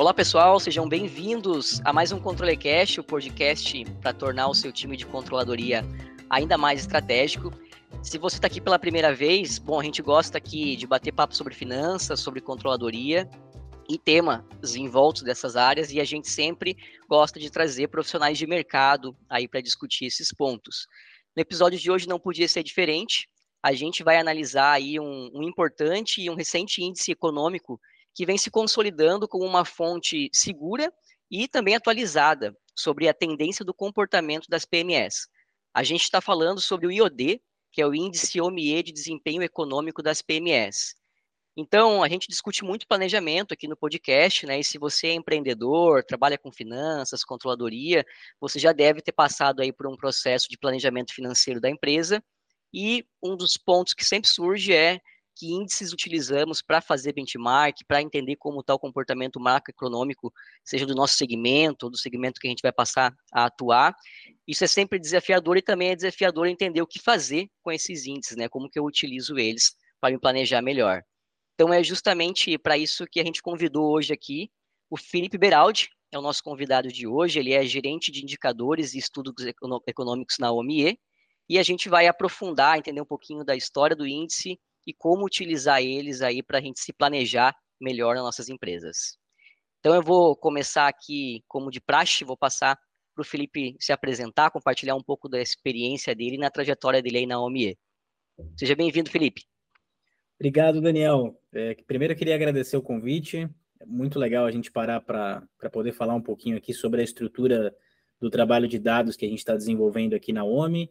Olá pessoal, sejam bem-vindos a mais um Controle Cash, o podcast para tornar o seu time de controladoria ainda mais estratégico. Se você está aqui pela primeira vez, bom, a gente gosta aqui de bater papo sobre finanças, sobre controladoria e temas envoltos dessas áreas e a gente sempre gosta de trazer profissionais de mercado aí para discutir esses pontos. No episódio de hoje não podia ser diferente. A gente vai analisar aí um, um importante e um recente índice econômico que vem se consolidando como uma fonte segura e também atualizada sobre a tendência do comportamento das PMEs. A gente está falando sobre o IOD, que é o Índice OMIE de Desempenho Econômico das PMEs. Então, a gente discute muito planejamento aqui no podcast, né? E se você é empreendedor, trabalha com finanças, controladoria, você já deve ter passado aí por um processo de planejamento financeiro da empresa. E um dos pontos que sempre surge é que índices utilizamos para fazer benchmark, para entender como está o comportamento macroeconômico, seja do nosso segmento ou do segmento que a gente vai passar a atuar. Isso é sempre desafiador e também é desafiador entender o que fazer com esses índices, né? Como que eu utilizo eles para me planejar melhor. Então é justamente para isso que a gente convidou hoje aqui o Felipe Beraldi, é o nosso convidado de hoje, ele é gerente de indicadores e estudos econômicos na OMIE, e a gente vai aprofundar, entender um pouquinho da história do índice e como utilizar eles aí para a gente se planejar melhor nas nossas empresas. Então eu vou começar aqui, como de praxe, vou passar para o Felipe se apresentar, compartilhar um pouco da experiência dele na trajetória dele aí na OMIE. Seja bem-vindo, Felipe. Obrigado, Daniel. É, primeiro eu queria agradecer o convite. É muito legal a gente parar para poder falar um pouquinho aqui sobre a estrutura do trabalho de dados que a gente está desenvolvendo aqui na OMI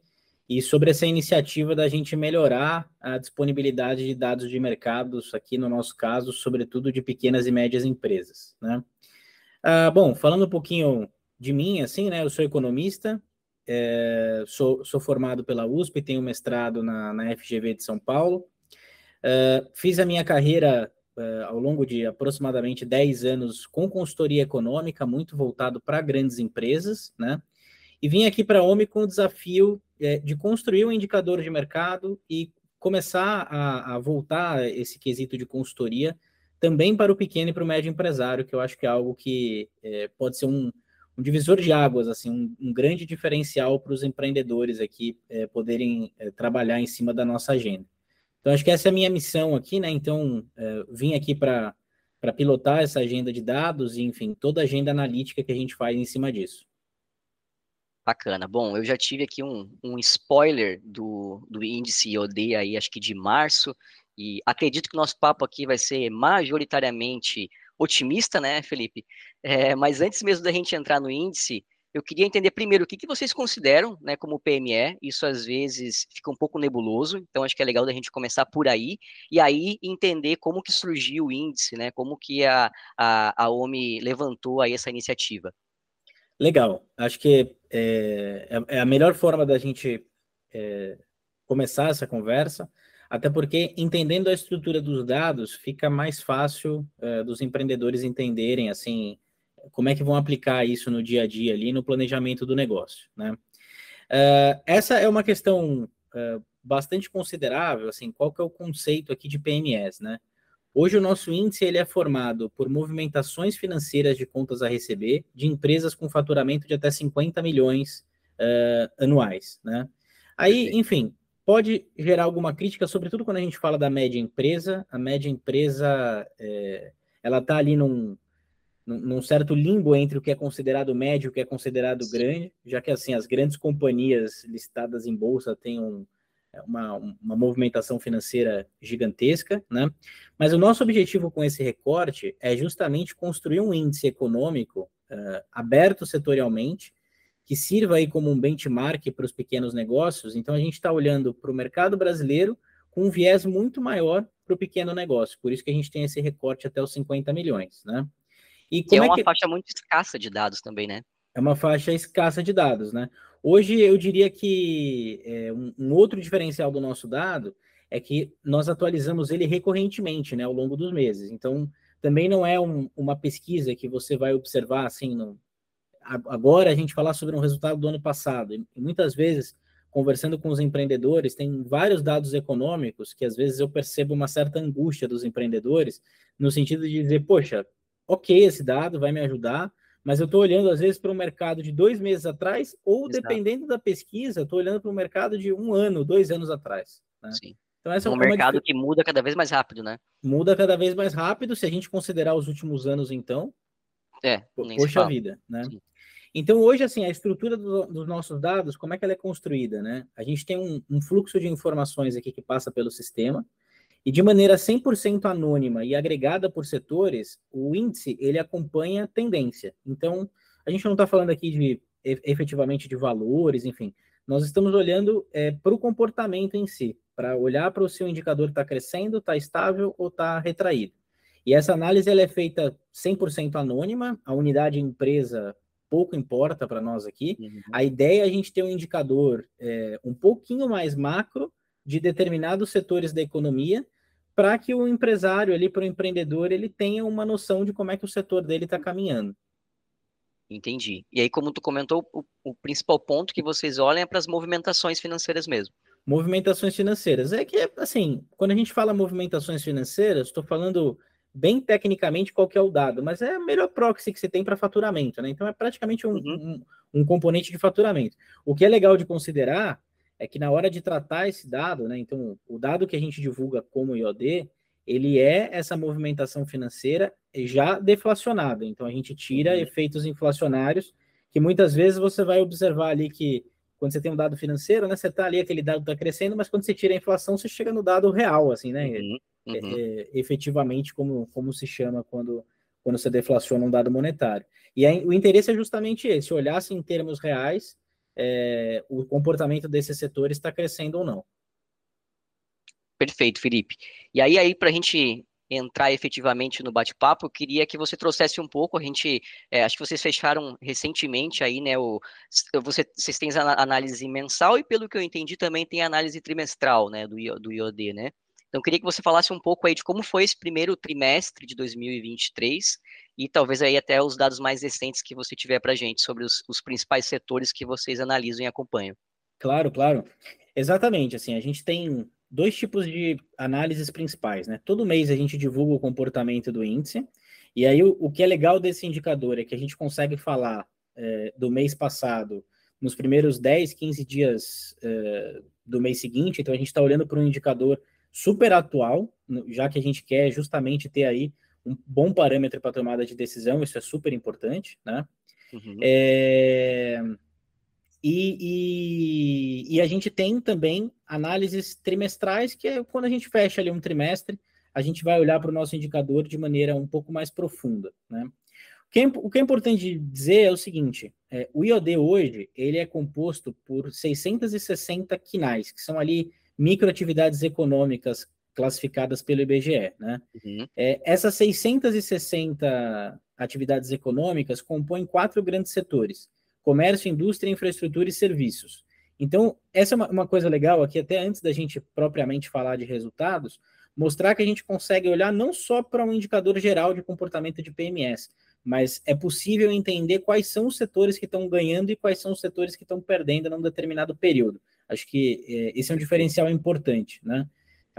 e sobre essa iniciativa da gente melhorar a disponibilidade de dados de mercados, aqui no nosso caso, sobretudo de pequenas e médias empresas. Né? Ah, bom, falando um pouquinho de mim, assim, né? Eu sou economista, é, sou, sou, formado pela USP, tenho mestrado na, na FGV de São Paulo. É, fiz a minha carreira é, ao longo de aproximadamente 10 anos com consultoria econômica, muito voltado para grandes empresas, né? E vim aqui para a OMI com o desafio é, de construir um indicador de mercado e começar a, a, voltar esse quesito de consultoria também para o pequeno e para o médio empresário, que eu acho que é algo que é, pode ser um, um, divisor de águas, assim, um, um grande diferencial para os empreendedores aqui é, poderem é, trabalhar em cima da nossa agenda. Então, acho que essa é a minha missão aqui, né? Então, é, vim aqui para pilotar essa agenda de dados e, enfim, toda a agenda analítica que a gente faz em cima disso. Bacana. Bom, eu já tive aqui um, um spoiler do, do índice IOD aí, acho que de março, e acredito que o nosso papo aqui vai ser majoritariamente otimista, né, Felipe? É, mas antes mesmo da gente entrar no índice, eu queria entender primeiro o que, que vocês consideram né, como PME. Isso às vezes fica um pouco nebuloso, então acho que é legal da gente começar por aí, e aí entender como que surgiu o índice, né? Como que a, a, a OMI levantou aí essa iniciativa. Legal. Acho que é, é, é a melhor forma da gente é, começar essa conversa, até porque entendendo a estrutura dos dados fica mais fácil é, dos empreendedores entenderem assim como é que vão aplicar isso no dia a dia ali no planejamento do negócio, né? É, essa é uma questão é, bastante considerável, assim, qual que é o conceito aqui de PMS, né? Hoje o nosso índice ele é formado por movimentações financeiras de contas a receber de empresas com faturamento de até 50 milhões uh, anuais, né? Aí, enfim, pode gerar alguma crítica, sobretudo quando a gente fala da média empresa. A média empresa, é, ela está ali num, num certo limbo entre o que é considerado médio e o que é considerado grande, já que assim as grandes companhias listadas em bolsa têm um, uma, uma movimentação financeira gigantesca, né? Mas o nosso objetivo com esse recorte é justamente construir um índice econômico uh, aberto setorialmente, que sirva aí como um benchmark para os pequenos negócios. Então, a gente está olhando para o mercado brasileiro com um viés muito maior para o pequeno negócio. Por isso que a gente tem esse recorte até os 50 milhões, né? E, e é uma é que... faixa muito escassa de dados também, né? É uma faixa escassa de dados, né? Hoje eu diria que é, um, um, outro diferencial do nosso dado é que nós atualizamos ele recorrentemente, né, ao longo dos meses. Então, também não é um, uma pesquisa que você vai observar assim, no, agora a gente falar sobre um resultado do ano passado. E, muitas vezes, conversando com os empreendedores, tem vários dados econômicos que às vezes eu percebo uma certa angústia dos empreendedores, no sentido de dizer, poxa, ok esse dado, vai me ajudar, mas eu estou olhando às vezes para o mercado de dois meses atrás, ou Exato. dependendo da pesquisa, estou olhando para o mercado de um ano, dois anos atrás. Né? Sim. Então, essa é um é mercado dif... que muda cada vez mais rápido, né? Muda cada vez mais rápido, se a gente considerar os últimos anos, então. É, poxa vida, né? Sim. Então, hoje, assim, a estrutura do, dos nossos dados, como é que ela é construída, né? A gente tem um, um fluxo de informações aqui que passa pelo sistema, e de maneira 100% anônima e agregada por setores, o índice, ele acompanha tendência. Então, a gente não está falando aqui de efetivamente de valores, enfim, nós estamos olhando é, para o comportamento em si, para olhar para o seu indicador está crescendo, está estável ou está retraído. E essa análise ela é feita 100% anônima, a unidade empresa pouco importa para nós aqui. Uhum. A ideia é a gente ter um indicador é, um pouquinho mais macro de determinados setores da economia para que o empresário ali, para o empreendedor, ele tenha uma noção de como é que o setor dele está caminhando. Entendi. E aí, como tu comentou, o, o principal ponto que vocês olham é para as movimentações financeiras mesmo. Movimentações financeiras. É que, assim, quando a gente fala movimentações financeiras, estou falando bem tecnicamente qual que é o dado, mas é a melhor proxy que você tem para faturamento, né? Então é praticamente um, uhum. um, um, componente de faturamento. O que é legal de considerar é que na hora de tratar esse dado, né? Então, o dado que a gente divulga como IOD, ele é essa movimentação financeira já deflacionada. Então a gente tira uhum. efeitos inflacionários que muitas vezes você vai observar ali que quando você tem um dado financeiro, né, você está ali, aquele dado está crescendo, mas quando você tira a inflação, você chega no dado real, assim, né? Uhum, uhum. É, é, efetivamente, como, como se chama quando, quando você deflaciona um dado monetário. E aí, o interesse é justamente esse, olhar se em termos reais é, o comportamento desses setores está crescendo ou não. Perfeito, Felipe. E aí, aí para a gente entrar efetivamente no bate-papo, eu queria que você trouxesse um pouco, a gente, é, acho que vocês fecharam recentemente aí, né, o, você, vocês têm a análise mensal e pelo que eu entendi também tem a análise trimestral, né, do, do IOD, né? Então, eu queria que você falasse um pouco aí de como foi esse primeiro trimestre de 2023 e talvez aí até os dados mais recentes que você tiver para gente sobre os, os principais setores que vocês analisam e acompanham. Claro, claro. Exatamente, assim, a gente tem dois tipos de análises principais, né? Todo mês a gente divulga o comportamento do índice, e aí o, o que é legal desse indicador é que a gente consegue falar é, do mês passado nos primeiros 10, 15 dias é, do mês seguinte, então a gente está olhando para um indicador super atual, já que a gente quer justamente ter aí um bom parâmetro para tomada de decisão, isso é super importante, né? Uhum. É... E, e, e, a gente tem também análises trimestrais, que é quando a gente fecha ali um trimestre, a gente vai olhar para o nosso indicador de maneira um pouco mais profunda. Né? O, que é, o que é importante dizer é o seguinte: é, o IOD hoje ele é composto por 660 quinais, que são ali microatividades econômicas classificadas pelo IBGE. Né? Uhum. É, essas 660 atividades econômicas compõem quatro grandes setores comércio, indústria, infraestrutura e serviços. Então, essa é uma, uma, coisa legal aqui, até antes da gente propriamente falar de resultados, mostrar que a gente consegue olhar não só para um indicador geral de comportamento de PMS, mas é possível entender quais são os setores que estão ganhando e quais são os setores que estão perdendo num determinado período. Acho que é, esse é um diferencial importante, né?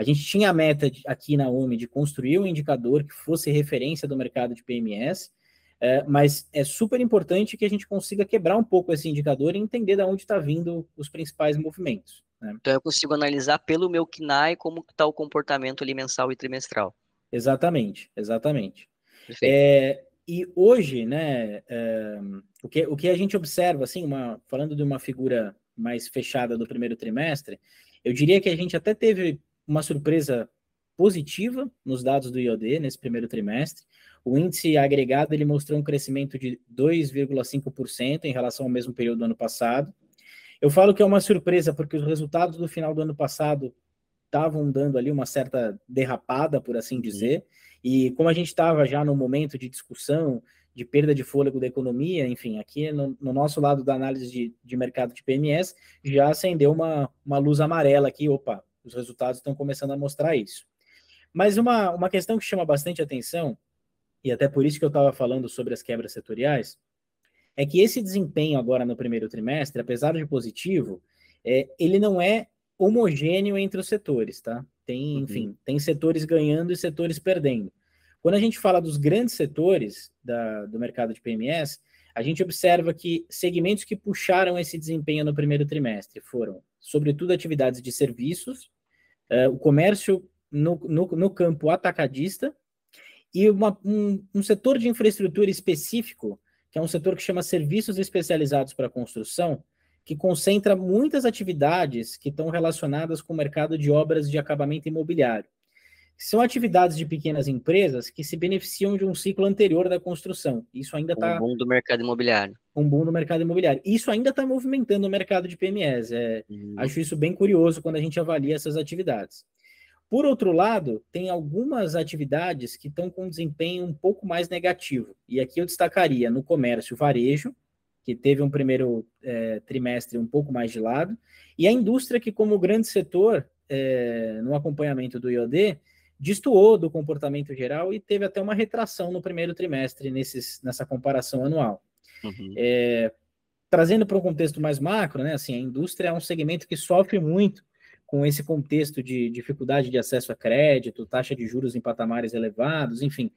A gente tinha a meta de, aqui na UME de construir um indicador que fosse referência do mercado de PMS, é, mas é super importante que a gente consiga quebrar um pouco esse indicador e entender de onde está vindo os principais movimentos. Né? Então eu consigo analisar pelo meu KNAI como está o comportamento ali mensal e trimestral. Exatamente, exatamente. É, e hoje, né, é, o, que, o que a gente observa, assim, uma, falando de uma figura mais fechada do primeiro trimestre, eu diria que a gente até teve uma surpresa positiva nos dados do IOD nesse primeiro trimestre. O índice agregado ele mostrou um crescimento de 2,5% em relação ao mesmo período do ano passado. Eu falo que é uma surpresa porque os resultados do final do ano passado estavam dando ali uma certa derrapada, por assim dizer, e como a gente estava já no momento de discussão de perda de fôlego da economia, enfim, aqui no, no nosso lado da análise de, de, mercado de PMS, já acendeu uma, uma luz amarela aqui, opa, os resultados estão começando a mostrar isso. Mas uma, uma questão que chama bastante atenção e até por isso que eu estava falando sobre as quebras setoriais, é que esse desempenho agora no primeiro trimestre, apesar de positivo, é, ele não é homogêneo entre os setores, tá? Tem, uhum. enfim, tem setores ganhando e setores perdendo. Quando a gente fala dos grandes setores da, do mercado de PMS, a gente observa que segmentos que puxaram esse desempenho no primeiro trimestre foram, sobretudo, atividades de serviços, uh, o comércio no, no, no, campo atacadista e uma, um, um setor de infraestrutura específico, que é um setor que chama serviços especializados para construção, que concentra muitas atividades que estão relacionadas com o mercado de obras de acabamento imobiliário. São atividades de pequenas empresas que se beneficiam de um ciclo anterior da construção. Isso ainda está. Um boom do mercado imobiliário. Um boom do mercado imobiliário. Isso ainda está movimentando o mercado de PMEs. É, uhum. Acho isso bem curioso quando a gente avalia essas atividades. Por outro lado, tem algumas atividades que estão com desempenho um pouco mais negativo. E aqui eu destacaria no comércio varejo, que teve um primeiro é, trimestre um pouco mais de lado, e a indústria, que, como grande setor, é, no acompanhamento do IOD, destoou do comportamento geral e teve até uma retração no primeiro trimestre nesses, nessa comparação anual. Uhum. É, trazendo para um contexto mais macro, né, assim, a indústria é um segmento que sofre muito com esse contexto de dificuldade de acesso a crédito, taxa de juros em patamares elevados, enfim.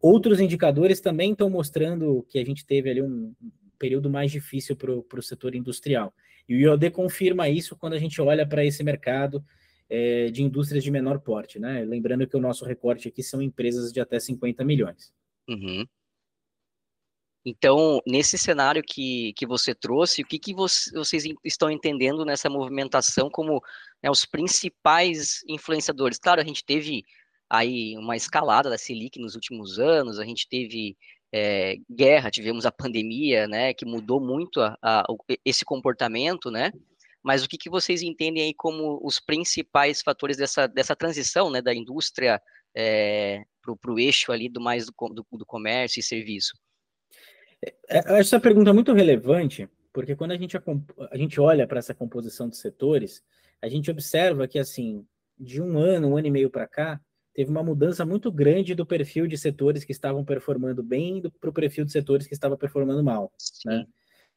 Outros indicadores também estão mostrando que a gente teve ali um período mais difícil para o setor industrial. E o IOD confirma isso quando a gente olha para esse mercado é, de indústrias de menor porte, né? Lembrando que o nosso recorte aqui são empresas de até 50 milhões. Uhum. Então, nesse cenário que, que você trouxe, o que, que você, vocês estão entendendo nessa movimentação como né, os principais influenciadores? Claro, a gente teve aí uma escalada da Selic nos últimos anos, a gente teve é, guerra, tivemos a pandemia, né, que mudou muito a, a, esse comportamento, né? Mas o que, que vocês entendem aí como os principais fatores dessa, dessa transição né, da indústria é, para o eixo ali do mais do, do, do comércio e serviço? É, é, essa pergunta é muito relevante, porque quando a gente, a gente olha para essa composição de setores, a gente observa que, assim, de um ano, um ano e meio para cá, teve uma mudança muito grande do perfil de setores que estavam performando bem para o perfil de setores que estavam performando mal. Né?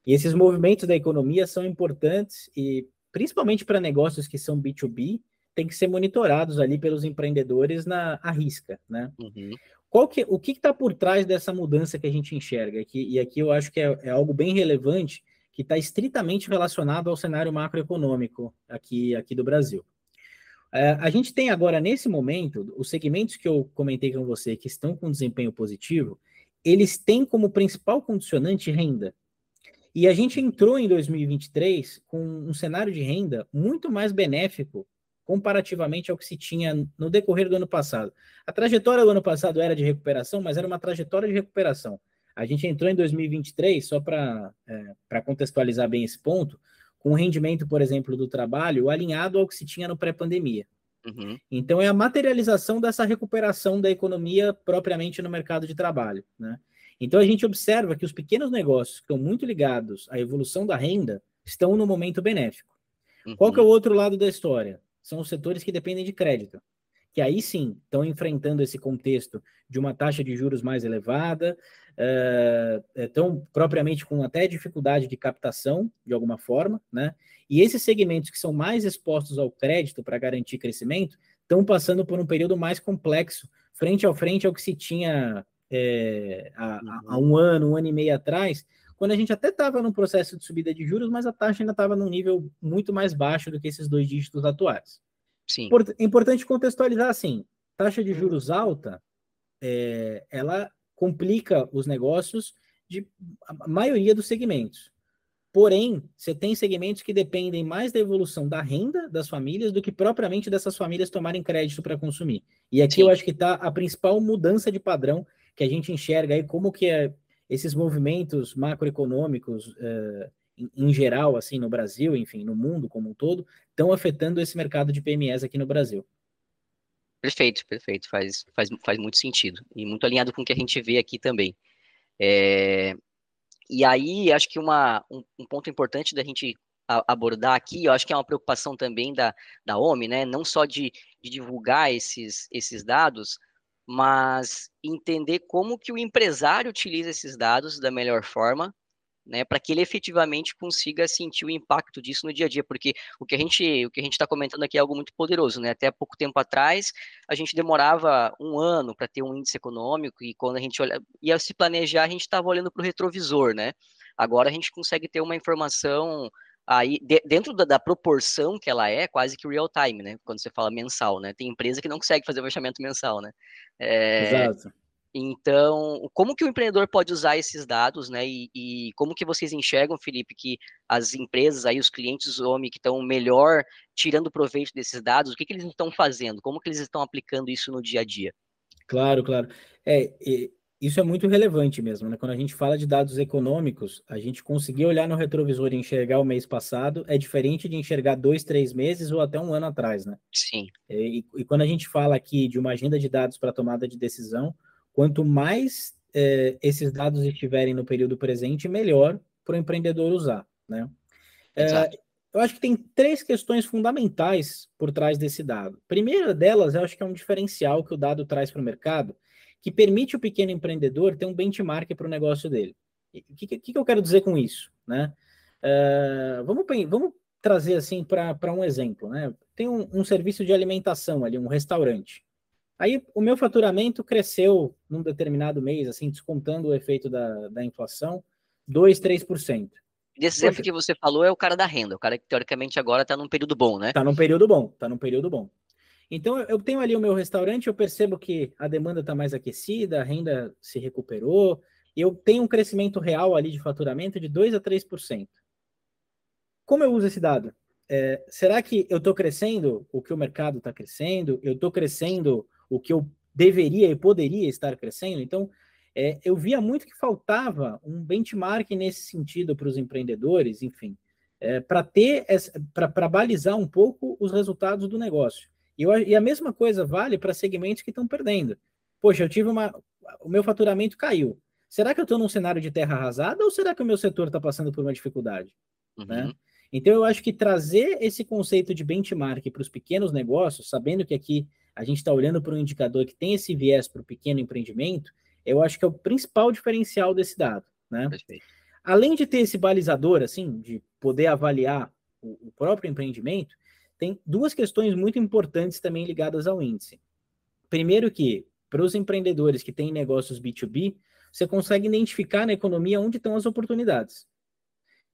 E esses movimentos da economia são importantes e, principalmente para negócios que são B2B, tem que ser monitorados ali pelos empreendedores na à risca, né? Uhum. Qual que, o que está por trás dessa mudança que a gente enxerga? Aqui, e aqui eu acho que é, é algo bem relevante que está estritamente relacionado ao cenário macroeconômico aqui, aqui do Brasil. É, a gente tem agora, nesse momento, os segmentos que eu comentei com você que estão com desempenho positivo, eles têm como principal condicionante renda. E a gente entrou em 2023 com um cenário de renda muito mais benéfico comparativamente ao que se tinha no decorrer do ano passado. A trajetória do ano passado era de recuperação, mas era uma trajetória de recuperação. A gente entrou em 2023, só para é, contextualizar bem esse ponto, com o rendimento, por exemplo, do trabalho alinhado ao que se tinha no pré-pandemia. Uhum. Então, é a materialização dessa recuperação da economia propriamente no mercado de trabalho. Né? Então a gente observa que os pequenos negócios que estão muito ligados à evolução da renda estão no momento benéfico. Uhum. Qual que é o outro lado da história? São os setores que dependem de crédito, que aí sim estão enfrentando esse contexto de uma taxa de juros mais elevada, uh, estão propriamente com até dificuldade de captação, de alguma forma, né? E esses segmentos que são mais expostos ao crédito para garantir crescimento estão passando por um período mais complexo, frente ao frente ao que se tinha é, há, há, uhum. um ano, um ano e meio atrás, quando a gente até estava num processo de subida de juros, mas a taxa ainda estava num nível muito mais baixo do que esses dois dígitos atuais. Sim. Importante contextualizar assim: taxa de juros alta, é, ela complica os negócios de a maioria dos segmentos. Porém, você tem segmentos que dependem mais da evolução da renda das famílias do que propriamente dessas famílias tomarem crédito para consumir. E aqui Sim. eu acho que está a principal mudança de padrão que a gente enxerga aí como que é esses movimentos macroeconômicos uh, em, em, geral, assim, no Brasil, enfim, no mundo como um todo, estão afetando esse mercado de PMEs aqui no Brasil. Perfeito, perfeito, faz, faz, faz muito sentido e muito alinhado com o que a gente vê aqui também. É, e aí, acho que uma, um, um ponto importante da gente abordar aqui, eu acho que é uma preocupação também da, da OMI, né, não só de, de divulgar esses, esses dados, mas entender como que o empresário utiliza esses dados da melhor forma né, para que ele efetivamente consiga sentir o impacto disso no dia a dia, porque o que a gente o que a gente está comentando aqui é algo muito poderoso, né? Até pouco tempo atrás a gente demorava um ano para ter um índice econômico e quando a gente olha, ia se planejar a gente estava olhando para o retrovisor, né? Agora a gente consegue ter uma informação aí de, dentro da, da, proporção que ela é, quase que real time, né? Quando você fala mensal, né? Tem empresa que não consegue fazer o fechamento mensal, né? É, Exato. Então, como que o empreendedor pode usar esses dados, né? E, e, como que vocês enxergam, Felipe, que as empresas aí, os clientes OMI que estão melhor tirando proveito desses dados, o que, que eles estão fazendo? Como que eles estão aplicando isso no dia a dia? Claro, claro. É, isso é muito relevante mesmo, né? Quando a gente fala de dados econômicos, a gente conseguir olhar no retrovisor e enxergar o mês passado é diferente de enxergar dois, três meses ou até um ano atrás, né? Sim. E, e quando a gente fala aqui de uma agenda de dados para tomada de decisão, Quanto mais é, esses dados estiverem no período presente, melhor para o empreendedor usar. Né? É, eu acho que tem três questões fundamentais por trás desse dado. A primeira delas, eu acho que é um diferencial que o dado traz para o mercado, que permite o pequeno empreendedor ter um benchmark para o negócio dele. O que, que, que, eu quero dizer com isso? Né? Uh, vamos, vamos trazer assim para um exemplo. Né? Tem um, um serviço de alimentação ali, um restaurante. Aí o meu faturamento cresceu num determinado mês, assim, descontando o efeito da, da inflação, 2, 3%. Desse exemplo que você falou é o cara da renda, o cara que teoricamente agora está num período bom, né? Está num período bom, está num período bom. Então eu tenho ali o meu restaurante, eu percebo que a demanda está mais aquecida, a renda se recuperou, eu tenho um crescimento real ali de faturamento de 2 a 3%. Como eu uso esse dado? É, será que eu estou crescendo o que o mercado está crescendo? Eu estou crescendo o que eu deveria e poderia estar crescendo. Então, é, eu via muito que faltava um benchmark nesse sentido para os empreendedores, enfim, é, para ter para balizar um pouco os resultados do negócio. E, eu, e a mesma coisa vale para segmentos que estão perdendo. Poxa, eu tive uma. O meu faturamento caiu. Será que eu estou num cenário de terra arrasada ou será que o meu setor está passando por uma dificuldade? Uhum. Né? Então, eu acho que trazer esse conceito de benchmark para os pequenos negócios, sabendo que aqui a gente está olhando para um indicador que tem esse viés para o pequeno empreendimento, eu acho que é o principal diferencial desse dado. Né? Além de ter esse balizador, assim, de poder avaliar o, o próprio empreendimento, tem duas questões muito importantes também ligadas ao índice. Primeiro que, para os empreendedores que têm negócios B2B, você consegue identificar na economia onde estão as oportunidades.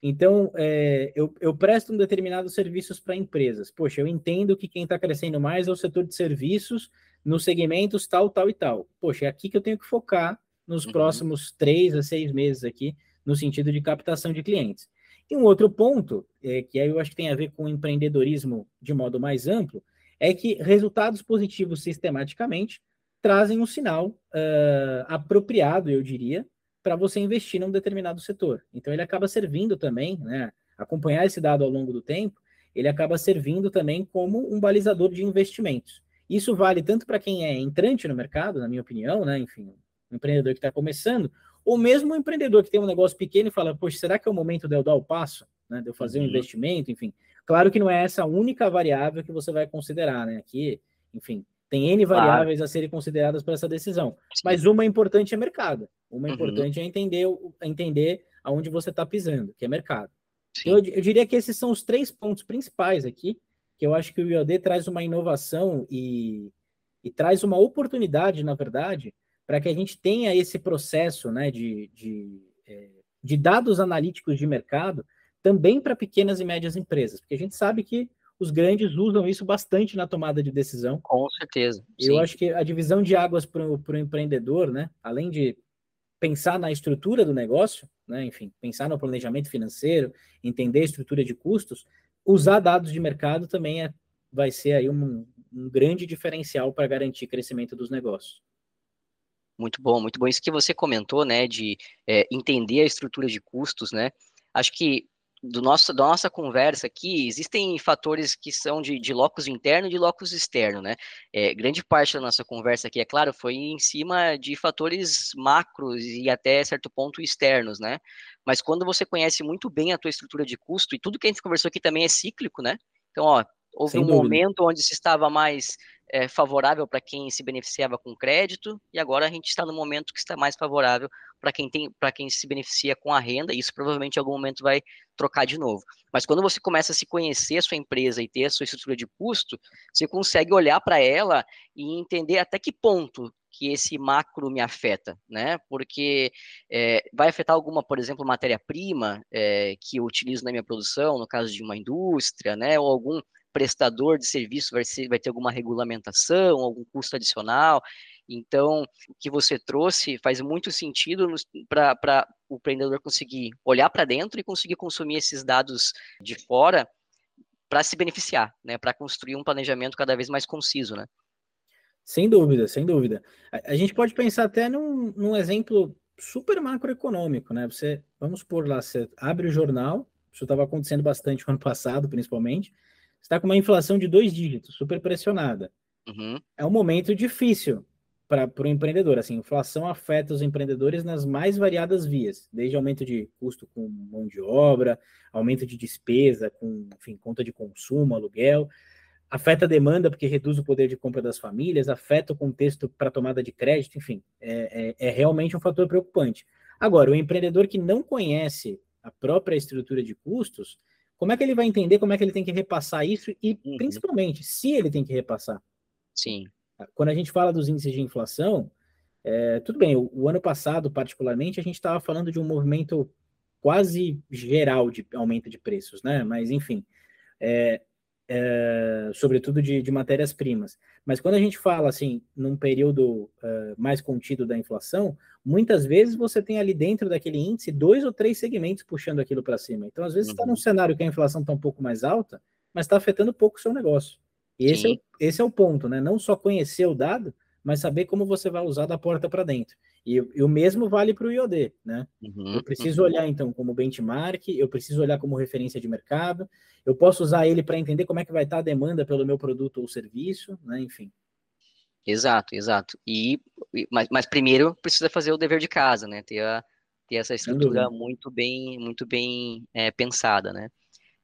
Então, é, eu, eu presto um determinados serviços para empresas. Poxa, eu entendo que quem está crescendo mais é o setor de serviços nos segmentos tal, tal e tal. Poxa, é aqui que eu tenho que focar nos uhum. próximos três a seis meses aqui, no sentido de captação de clientes. E um outro ponto, é, que eu acho que tem a ver com o empreendedorismo de modo mais amplo, é que resultados positivos sistematicamente trazem um sinal uh, apropriado, eu diria, para você investir num determinado setor. Então ele acaba servindo também, né? Acompanhar esse dado ao longo do tempo, ele acaba servindo também como um balizador de investimentos. Isso vale tanto para quem é entrante no mercado, na minha opinião, né? Enfim, um empreendedor que está começando, ou mesmo um empreendedor que tem um negócio pequeno e fala, poxa, será que é o momento de eu dar o passo, né? De eu fazer uhum. um investimento, enfim. Claro que não é essa a única variável que você vai considerar, né? Aqui, enfim, tem N variáveis claro. a serem consideradas para essa decisão. Sim. Mas uma importante é mercado. Uma uhum. importante é entender, entender aonde você está pisando, que é mercado. Eu, eu, diria que esses são os três pontos principais aqui, que eu acho que o IOD traz uma inovação e, e traz uma oportunidade, na verdade, para que a gente tenha esse processo né, de, de, é, de dados analíticos de mercado também para pequenas e médias empresas, porque a gente sabe que os grandes usam isso bastante na tomada de decisão. Com certeza. Eu sim. acho que a divisão de águas para o empreendedor, né, além de pensar na estrutura do negócio, né, enfim, pensar no planejamento financeiro, entender a estrutura de custos, usar dados de mercado também é, vai ser aí um, um grande diferencial para garantir crescimento dos negócios. Muito bom, muito bom. Isso que você comentou, né, de é, entender a estrutura de custos, né? Acho que do nosso, da nossa conversa aqui, existem fatores que são de, de locus interno e de locus externo, né? É, grande parte da nossa conversa aqui, é claro, foi em cima de fatores macros e até certo ponto externos, né? Mas quando você conhece muito bem a tua estrutura de custo, e tudo que a gente conversou aqui também é cíclico, né? Então, ó, Houve Sem um dúvida. momento onde se estava mais é, favorável para quem se beneficiava com crédito, e agora a gente está no momento que está mais favorável para quem tem, para quem se beneficia com a renda, e isso provavelmente em algum momento vai trocar de novo. Mas quando você começa a se conhecer a sua empresa e ter a sua estrutura de custo, você consegue olhar para ela e entender até que ponto que esse macro me afeta, né? Porque é, vai afetar alguma, por exemplo, matéria-prima é, que eu utilizo na minha produção, no caso de uma indústria, né? Ou algum prestador de serviço vai, ser, vai ter alguma regulamentação, algum custo adicional. Então, o que você trouxe faz muito sentido para o empreendedor conseguir olhar para dentro e conseguir consumir esses dados de fora para se beneficiar, né? Para construir um planejamento cada vez mais conciso, né? Sem dúvida, sem dúvida. A, a gente pode pensar até num, num, exemplo super macroeconômico, né? Você, vamos por lá, você abre o jornal, isso estava acontecendo bastante no ano passado, principalmente, está com uma inflação de dois dígitos, super pressionada. Uhum. É um momento difícil para o empreendedor. Assim, inflação afeta os empreendedores nas mais variadas vias, desde aumento de custo com mão de obra, aumento de despesa com enfim, conta de consumo, aluguel, afeta a demanda porque reduz o poder de compra das famílias, afeta o contexto para tomada de crédito, enfim, é, é, é, realmente um fator preocupante. Agora, o empreendedor que não conhece a própria estrutura de custos, como é que ele vai entender como é que ele tem que repassar isso e, uhum. principalmente, se ele tem que repassar? Sim. Quando a gente fala dos índices de inflação, é, tudo bem, o, o ano passado, particularmente, a gente estava falando de um movimento quase geral de aumento de preços, né? Mas, enfim, é, é, sobretudo de, de matérias-primas. Mas quando a gente fala assim, num período uh, mais contido da inflação, muitas vezes você tem ali dentro daquele índice dois ou três segmentos puxando aquilo para cima. Então, às vezes, está uhum. num cenário que a inflação está um pouco mais alta, mas está afetando pouco o seu negócio. E esse é, o, esse é o ponto, né? Não só conhecer o dado, mas saber como você vai usar da porta para dentro. E, e, o mesmo vale para o IOD, né? Uhum, eu preciso uhum. olhar, então, como benchmark, eu preciso olhar como referência de mercado, eu posso usar ele para entender como é que vai estar tá a demanda pelo meu produto ou serviço, né? Enfim. Exato, exato. E, mas, mas primeiro precisa fazer o dever de casa, né? Ter, a, ter essa estrutura muito bem, muito bem é, pensada, né?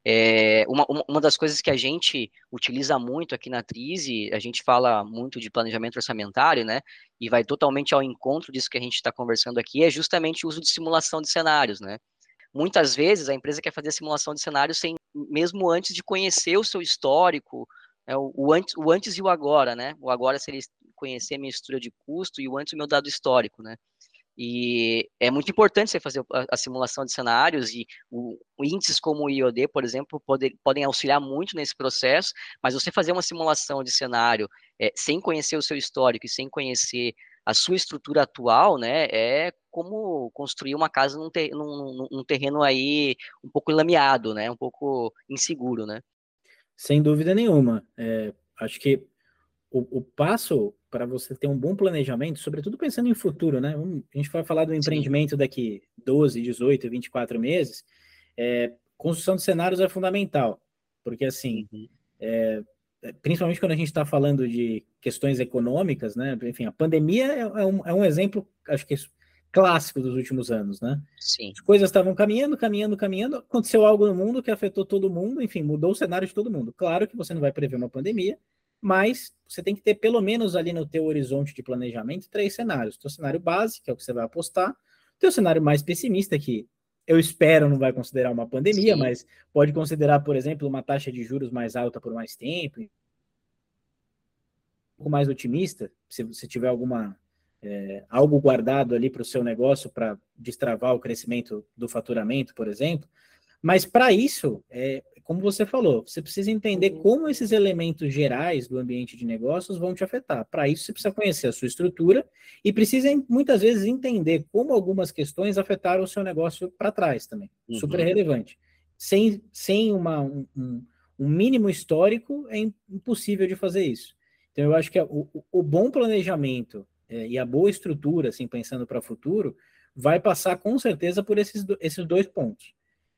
É, uma, uma das coisas que a gente utiliza muito aqui na Trise, a gente fala muito de planejamento orçamentário, né? E vai totalmente ao encontro disso que a gente está conversando aqui, é justamente o uso de simulação de cenários, né? Muitas vezes a empresa quer fazer simulação de cenários sem mesmo antes de conhecer o seu histórico, é, o, o, antes, o antes e o agora, né? O agora seria conhecer a minha estrutura de custo e o antes o meu dado histórico, né? E é muito importante você fazer a, simulação de cenários e o, índices como o IOD, por exemplo, pode, podem auxiliar muito nesse processo, mas você fazer uma simulação de cenário é, sem conhecer o seu histórico e sem conhecer a sua estrutura atual, né, é como construir uma casa num, ter, num, num terreno aí um pouco lameado, né, um pouco inseguro, né. Sem dúvida nenhuma. É, acho que o, o passo para você ter um bom planejamento, sobretudo pensando em futuro, né? A gente vai falar do empreendimento Sim. daqui 12, 18, 24 meses. É, construção de cenários é fundamental, porque assim, uhum. é, principalmente quando a gente está falando de questões econômicas, né? Enfim, a pandemia é, é, um, é um exemplo, acho que clássico dos últimos anos, né? Sim. As coisas estavam caminhando, caminhando, caminhando, aconteceu algo no mundo que afetou todo mundo, enfim, mudou o cenário de todo mundo. Claro que você não vai prever uma pandemia, mas você tem que ter pelo menos ali no teu horizonte de planejamento três cenários. O teu cenário base, que é o que você vai apostar, o teu cenário mais pessimista, que eu espero não vai considerar uma pandemia, Sim. mas pode considerar, por exemplo, uma taxa de juros mais alta por mais tempo, um pouco mais otimista, se você tiver alguma é, algo guardado ali para o seu negócio para destravar o crescimento do faturamento, por exemplo. Mas para isso, é, como você falou, você precisa entender uhum. como esses elementos gerais do ambiente de negócios vão te afetar. Para isso, você precisa conhecer a sua estrutura e precisa muitas vezes entender como algumas questões afetaram o seu negócio para trás também. Uhum. Super relevante. Sem, sem uma, um, um, mínimo histórico, é impossível de fazer isso. Então, eu acho que o, o bom planejamento é, e a boa estrutura, assim, pensando para o futuro, vai passar com certeza por esses, esses dois pontos.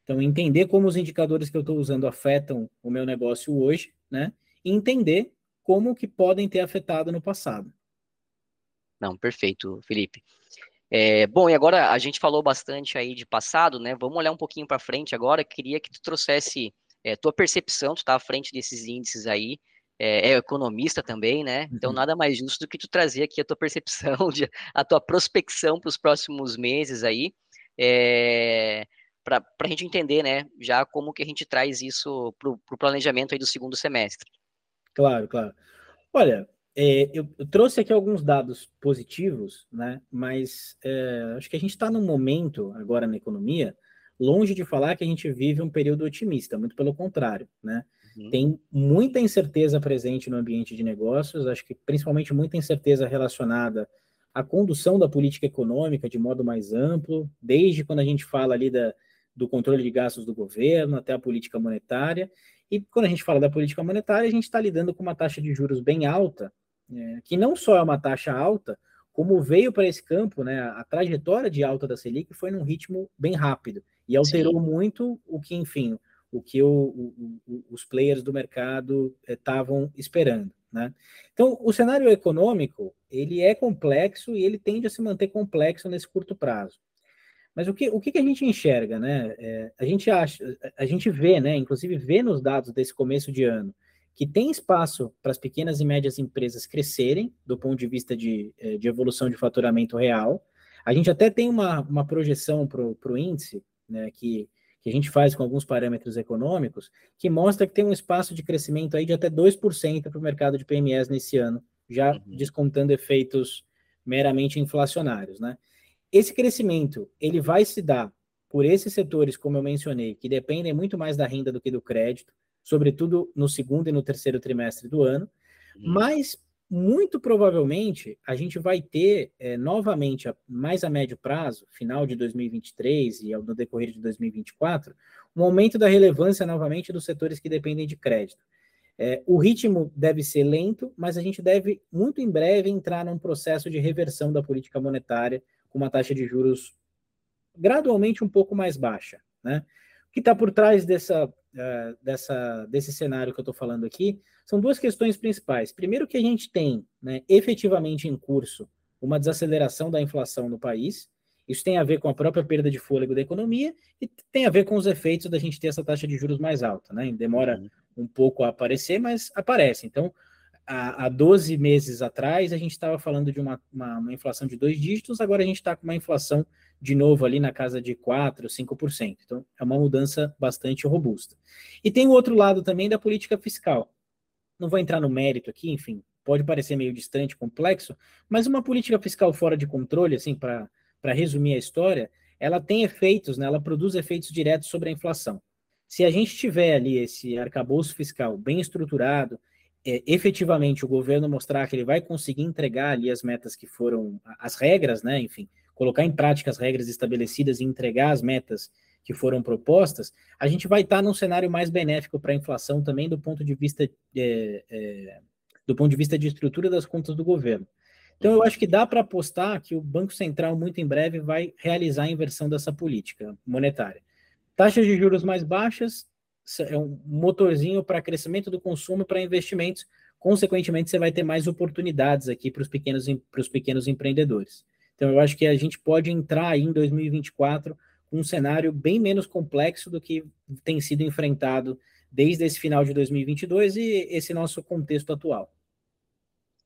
Então, entender como os indicadores que eu estou usando afetam o meu negócio hoje, né? E entender como que podem ter afetado no passado. Não, perfeito, Felipe. É, bom, e agora a gente falou bastante aí de passado, né? Vamos olhar um pouquinho para frente agora. Queria que tu trouxesse É, tua percepção, tu está à frente desses índices aí, é, é, economista também, né? Então, uhum. nada mais justo do que tu trazer aqui a tua percepção, de, a tua prospecção para os próximos meses aí, é, para a gente entender, né, já como que a gente traz isso para o planejamento aí do segundo semestre. Claro, claro. Olha, é, eu, eu, trouxe aqui alguns dados positivos, né? Mas é, acho que a gente está num momento agora na economia longe de falar que a gente vive um período otimista, muito pelo contrário, né? Uhum. Tem muita incerteza presente no ambiente de negócios, acho que principalmente muita incerteza relacionada à condução da política econômica de modo mais amplo, desde quando a gente fala ali da, do controle de gastos do governo até a política monetária. E quando a gente fala da política monetária, a gente está lidando com uma taxa de juros bem alta, é, que não só é uma taxa alta, como veio para esse campo, né, a trajetória de alta da Selic foi num ritmo bem rápido e alterou Sim. muito o que, enfim, o que o, o, o, os players do mercado estavam eh, esperando. Né? Então, o cenário econômico ele é complexo e ele tende a se manter complexo nesse curto prazo. Mas o que, o que a gente enxerga, né? É, a gente acha, a gente vê, né? Inclusive vê nos dados desse começo de ano que tem espaço para as pequenas e médias empresas crescerem do ponto de vista de, eh, de evolução de faturamento real. A gente até tem uma, uma projeção para o índice, né, que, que a gente faz com alguns parâmetros econômicos, que mostra que tem um espaço de crescimento aí de até 2% para o mercado de PMEs nesse ano, já uhum. descontando efeitos meramente inflacionários. Né? Esse crescimento ele vai se dar por esses setores, como eu mencionei, que dependem muito mais da renda do que do crédito, sobretudo no segundo e no terceiro trimestre do ano, uhum. mas muito provavelmente a gente vai ter é, novamente, a, mais a médio prazo, final de 2023 e no decorrer de 2024, um aumento da relevância novamente dos setores que dependem de crédito. É, o ritmo deve ser lento, mas a gente deve muito em breve entrar num processo de reversão da política monetária com uma taxa de juros gradualmente um pouco mais baixa. Né? O que está por trás dessa uh, dessa, desse cenário que eu estou falando aqui são duas questões principais. Primeiro, que a gente tem né, efetivamente em curso uma desaceleração da inflação no país. Isso tem a ver com a própria perda de fôlego da economia e tem a ver com os efeitos da gente ter essa taxa de juros mais alta. Né? Demora uhum. um pouco a aparecer, mas aparece. Então, há, há 12 meses atrás, a gente estava falando de uma, uma, uma, inflação de dois dígitos, agora a gente está com uma inflação de novo ali na casa de 4%, 5%. Então, é uma mudança bastante robusta. E tem o outro lado também da política fiscal. Não vou entrar no mérito aqui, enfim, pode parecer meio distante, complexo, mas uma política fiscal fora de controle, assim, para resumir a história, ela tem efeitos, né, ela produz efeitos diretos sobre a inflação. Se a gente tiver ali esse arcabouço fiscal bem estruturado, é, efetivamente o governo mostrar que ele vai conseguir entregar ali as metas que foram, as regras, né, enfim, colocar em prática as regras estabelecidas e entregar as metas que foram propostas, a gente vai estar num cenário mais benéfico para a inflação também do ponto de vista é, é, do ponto de vista de estrutura das contas do governo. Então eu acho que dá para apostar que o Banco Central muito em breve vai realizar a inversão dessa política monetária. Taxas de juros mais baixas é um motorzinho para crescimento do consumo e para investimentos. Consequentemente, você vai ter mais oportunidades aqui para os pequenos, pequenos empreendedores. Então, eu acho que a gente pode entrar aí em 2024 com um cenário bem menos complexo do que tem sido enfrentado desde esse final de 2022 e esse nosso contexto atual.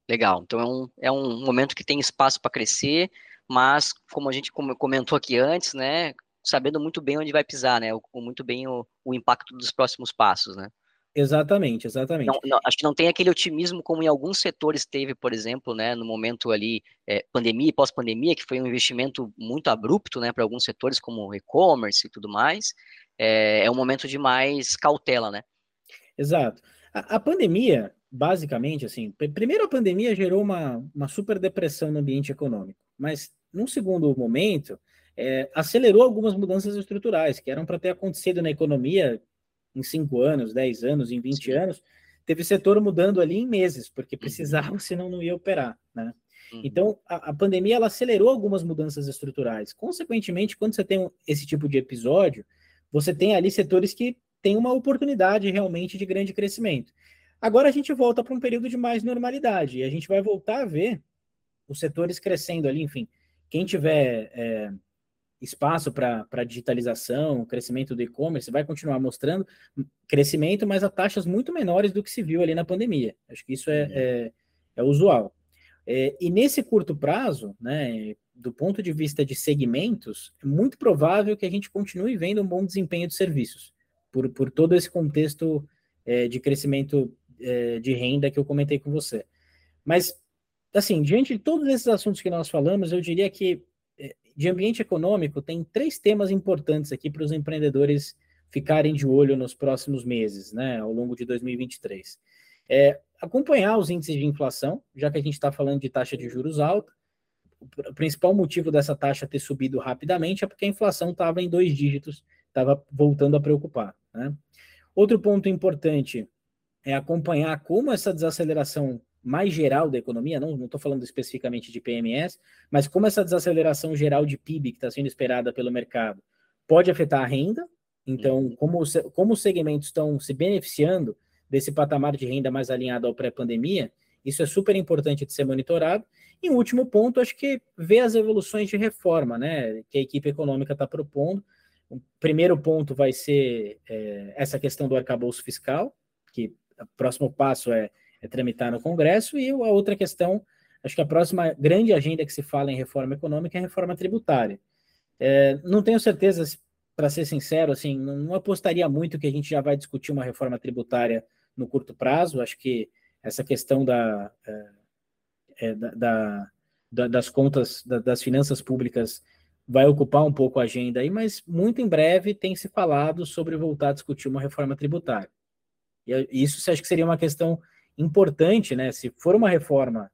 Legal. Então, é um, é um momento que tem espaço para crescer, mas, como a gente comentou aqui antes, né, sabendo muito bem onde vai pisar, né, o, muito bem o, o impacto dos próximos passos, né. Exatamente, exatamente. Não, não, acho que não tem aquele otimismo como em alguns setores teve, por exemplo, né, no momento ali é, pandemia e pós-pandemia, que foi um investimento muito abrupto, né, para alguns setores como e-commerce e tudo mais. É, é, um momento de mais cautela, né? Exato. A, a, pandemia, basicamente, assim, primeiro a pandemia gerou uma, uma super depressão no ambiente econômico, mas num segundo momento é, acelerou algumas mudanças estruturais que eram para ter acontecido na economia em 5 anos, 10 anos, em 20 Sim. anos, teve setor mudando ali em meses, porque uhum. precisava, uhum. senão não ia operar, né? Uhum. Então, a, a, pandemia ela acelerou algumas mudanças estruturais. Consequentemente, quando você tem esse tipo de episódio, você tem ali setores que têm uma oportunidade realmente de grande crescimento. Agora a gente volta para um período de mais normalidade e a gente vai voltar a ver os setores crescendo ali, enfim. Quem tiver é, espaço para digitalização, crescimento do e-commerce, vai continuar mostrando crescimento, mas a taxas muito menores do que se viu ali na pandemia. Acho que isso é, uhum. é, é usual. É, e nesse curto prazo, né, do ponto de vista de segmentos, é muito provável que a gente continue vendo um bom desempenho de serviços, por, por todo esse contexto é, de crescimento é, de renda que eu comentei com você. Mas, assim, diante de todos esses assuntos que nós falamos, eu diria que de ambiente econômico tem três temas importantes aqui para os empreendedores ficarem de olho nos próximos meses, né, ao longo de 2023. É, acompanhar os índices de inflação, já que a gente está falando de taxa de juros alta. O principal motivo dessa taxa ter subido rapidamente é porque a inflação estava em dois dígitos, estava voltando a preocupar. Né? Outro ponto importante é acompanhar como essa desaceleração mais geral da economia, não estou falando especificamente de PMS, mas como essa desaceleração geral de PIB que está sendo esperada pelo mercado pode afetar a renda. Então, uhum. como, como os segmentos estão se beneficiando desse patamar de renda mais alinhado ao pré-pandemia, isso é super importante de ser monitorado. E um último ponto, acho que ver as evoluções de reforma, né, que a equipe econômica está propondo. O primeiro ponto vai ser é, essa questão do arcabouço fiscal, que o próximo passo é tramitar no Congresso, e a outra questão, acho que a próxima grande agenda que se fala em reforma econômica é a reforma tributária. É, não tenho certeza, para ser sincero, assim, não apostaria muito que a gente já vai discutir uma reforma tributária no curto prazo. Acho que essa questão da, é, é da, da das contas, da, das finanças públicas vai ocupar um pouco a agenda aí, mas muito em breve tem se falado sobre voltar a discutir uma reforma tributária. E isso você acha que seria uma questão importante, né? Se for uma reforma,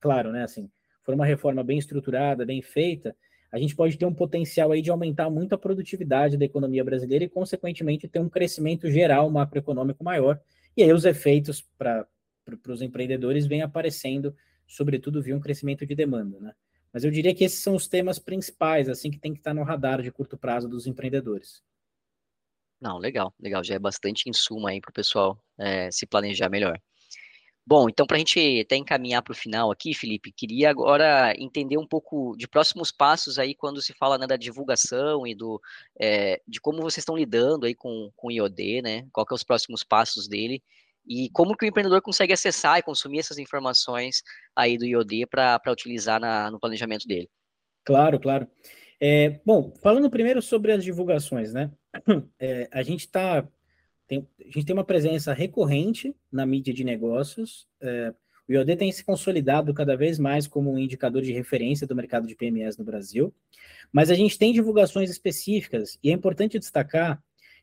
claro, né? Assim, for uma reforma bem estruturada, bem feita, a gente pode ter um potencial aí de aumentar muito a produtividade da economia brasileira e, consequentemente, ter um crescimento geral macroeconômico maior, e aí os efeitos para os empreendedores vêm aparecendo, sobretudo via um crescimento de demanda, né? Mas eu diria que esses são os temas principais, assim, que tem que estar no radar de curto prazo dos empreendedores. Não, legal, legal. Já é bastante insumo aí para o pessoal é, se planejar melhor. Bom, então para a gente até encaminhar para o final aqui, Felipe, queria agora entender um pouco de próximos passos aí quando se fala né, da divulgação e do é, de como vocês estão lidando aí com, com o IOD, né? Qual que é os próximos passos dele e como que o empreendedor consegue acessar e consumir essas informações aí do IOD para utilizar na, no planejamento dele. Claro, claro. É, bom, falando primeiro sobre as divulgações, né? É, a gente está tem, a gente tem uma presença recorrente na mídia de negócios. É, o IOD tem se consolidado cada vez mais como um indicador de referência do mercado de PMS no Brasil, mas a gente tem divulgações específicas e é importante destacar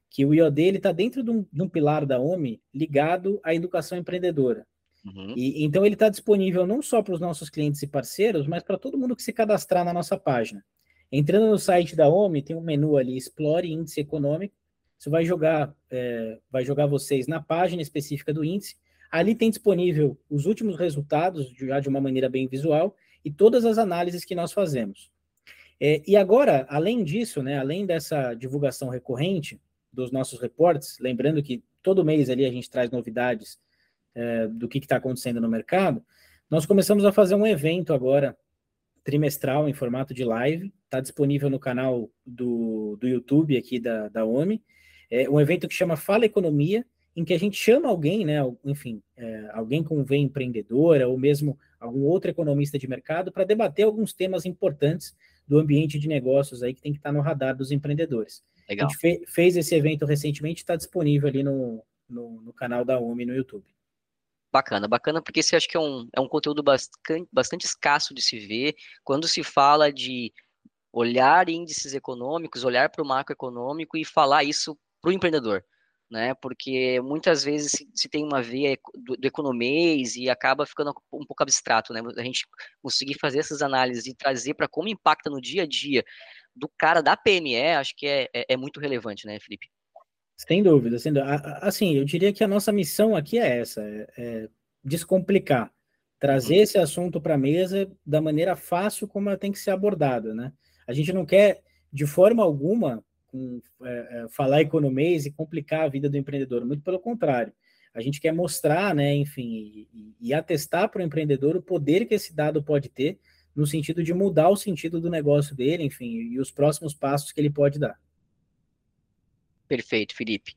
que o IOD está dentro de um, de um, pilar da OMI ligado à educação empreendedora. Uhum. E, então ele está disponível não só para os nossos clientes e parceiros, mas para todo mundo que se cadastrar na nossa página. Entrando no site da OMI, tem um menu ali, Explore Índice Econômico, você vai jogar, é, vai jogar vocês na página específica do índice. Ali tem disponível os últimos resultados, já de uma maneira bem visual, e todas as análises que nós fazemos. É, e agora, além disso, né, além dessa divulgação recorrente dos nossos reportes, lembrando que todo mês ali a gente traz novidades é, do que está acontecendo no mercado, nós começamos a fazer um evento agora trimestral em formato de live, está disponível no canal do, do YouTube aqui da, da OMI, é um evento que chama Fala Economia, em que a gente chama alguém, né, enfim, é, alguém com veia empreendedora ou mesmo algum outro economista de mercado para debater alguns temas importantes do ambiente de negócios aí que tem que estar no radar dos empreendedores. Legal. A gente fe fez esse evento recentemente, está disponível ali no, no, no, canal da UMI no YouTube. Bacana, bacana, porque esse acho que é um, é um conteúdo bastante, bastante escasso de se ver quando se fala de olhar índices econômicos, olhar para o macroeconômico e falar isso para o empreendedor, né? Porque muitas vezes se, se tem uma veia do, do, economês e acaba ficando um pouco abstrato, né? A gente conseguir fazer essas análises e trazer para como impacta no dia a dia do cara da PME, acho que é, é, é muito relevante, né, Felipe? Sem dúvida, sem dúvida. Assim, eu diria que a nossa missão aqui é essa, é, é descomplicar, trazer uhum. esse assunto para a mesa da maneira fácil como ela tem que ser abordada, né? A gente não quer, de forma alguma, com é, é, falar economês e complicar a vida do empreendedor, muito pelo contrário. A gente quer mostrar, né, enfim, e, e atestar para o empreendedor o poder que esse dado pode ter no sentido de mudar o sentido do negócio dele, enfim, e os próximos passos que ele pode dar. Perfeito, Felipe.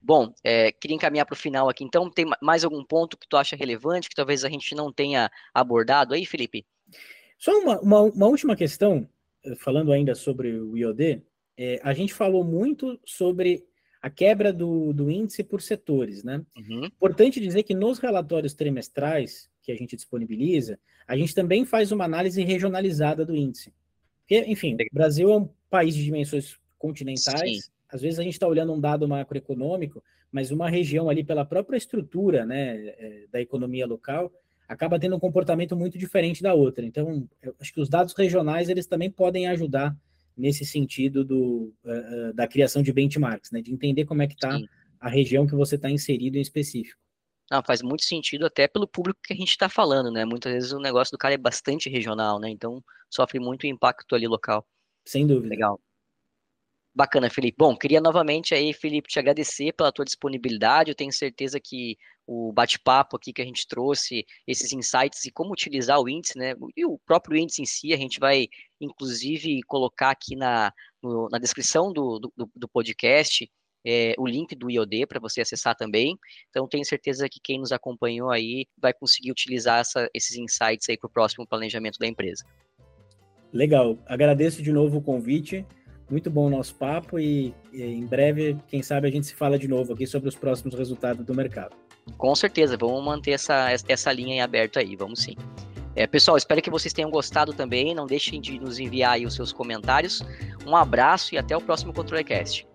Bom, é, queria encaminhar para o final aqui. Então, tem mais algum ponto que tu acha relevante, que talvez a gente não tenha abordado aí, Felipe? Só uma, uma, uma última questão, falando ainda sobre o IOD, é, a gente falou muito sobre a quebra do, do índice por setores, né? Uhum. Importante dizer que nos relatórios trimestrais que a gente disponibiliza, a gente também faz uma análise regionalizada do índice. Porque, enfim, o Brasil é um país de dimensões continentais, Sim. às vezes a gente está olhando um dado macroeconômico, mas uma região ali, pela própria estrutura né, é, da economia local, acaba tendo um comportamento muito diferente da outra. Então, acho que os dados regionais, eles também podem ajudar nesse sentido do, uh, da criação de benchmarks, né? De entender como é que está a região que você está inserido em específico. Não, faz muito sentido até pelo público que a gente está falando, né? Muitas vezes o negócio do cara é bastante regional, né? Então sofre muito impacto ali local. Sem dúvida. Legal. Bacana, Felipe. Bom, queria novamente aí, Felipe, te agradecer pela tua disponibilidade. Eu tenho certeza que o bate-papo aqui que a gente trouxe, esses insights e como utilizar o índice, né? E o próprio índice em si, a gente vai, inclusive, colocar aqui na, no, na descrição do, do, do podcast é, o link do IOD para você acessar também. Então, tenho certeza que quem nos acompanhou aí vai conseguir utilizar essa, esses insights aí para o próximo planejamento da empresa. Legal. Agradeço de novo o convite. Muito bom o nosso papo e, e, em breve, quem sabe, a gente se fala de novo aqui sobre os próximos resultados do mercado. Com certeza, vamos manter essa, essa linha em aberto aí, vamos sim. É, pessoal, espero que vocês tenham gostado também. Não deixem de nos enviar aí os seus comentários. Um abraço e até o próximo ControleCast.